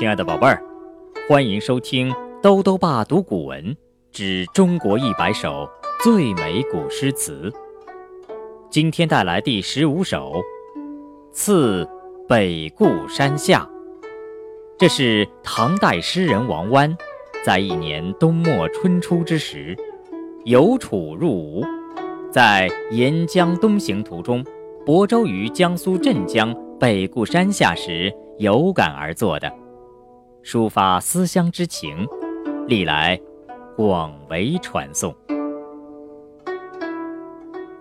亲爱的宝贝儿，欢迎收听兜兜爸读古文之中国一百首最美古诗词。今天带来第十五首《次北固山下》，这是唐代诗人王湾在一年冬末春初之时，由楚入吴，在沿江东行途中，泊舟于江苏镇江北固山下时有感而作的。抒发思乡之情，历来广为传颂。《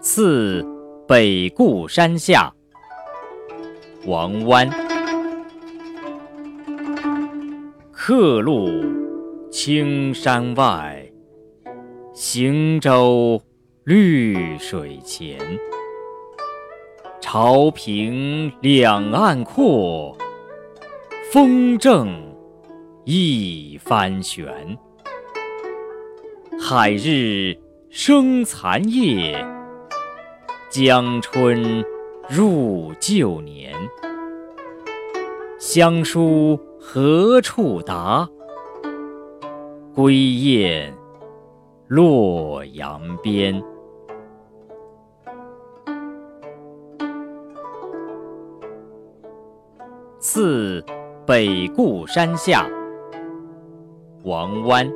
次北固山下》王湾。客路青山外，行舟绿水前。潮平两岸阔，风正。一帆悬，海日生残夜，江春入旧年。乡书何处达？归雁洛阳边。次北固山下。王湾，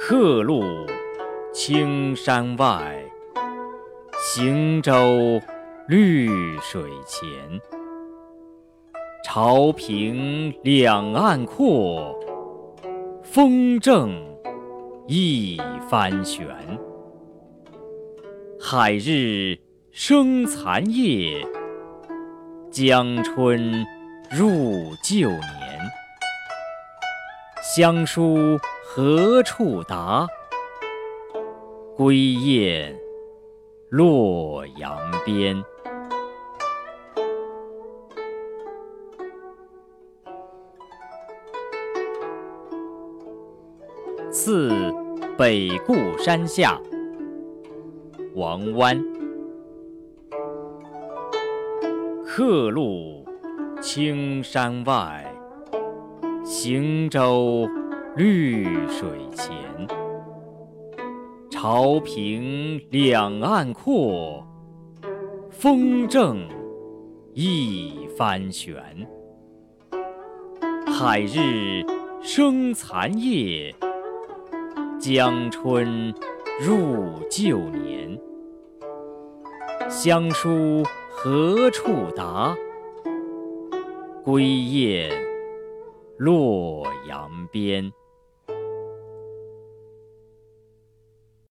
客路青山外，行舟绿水前。潮平两岸阔，风正一帆悬。海日生残夜，江春入旧年。乡书何处达？归雁洛阳边。次北固山下，王湾。客路青山外。行舟绿水前，潮平两岸阔，风正一帆悬。海日生残夜，江春入旧年。乡书何处达？归雁洛阳边。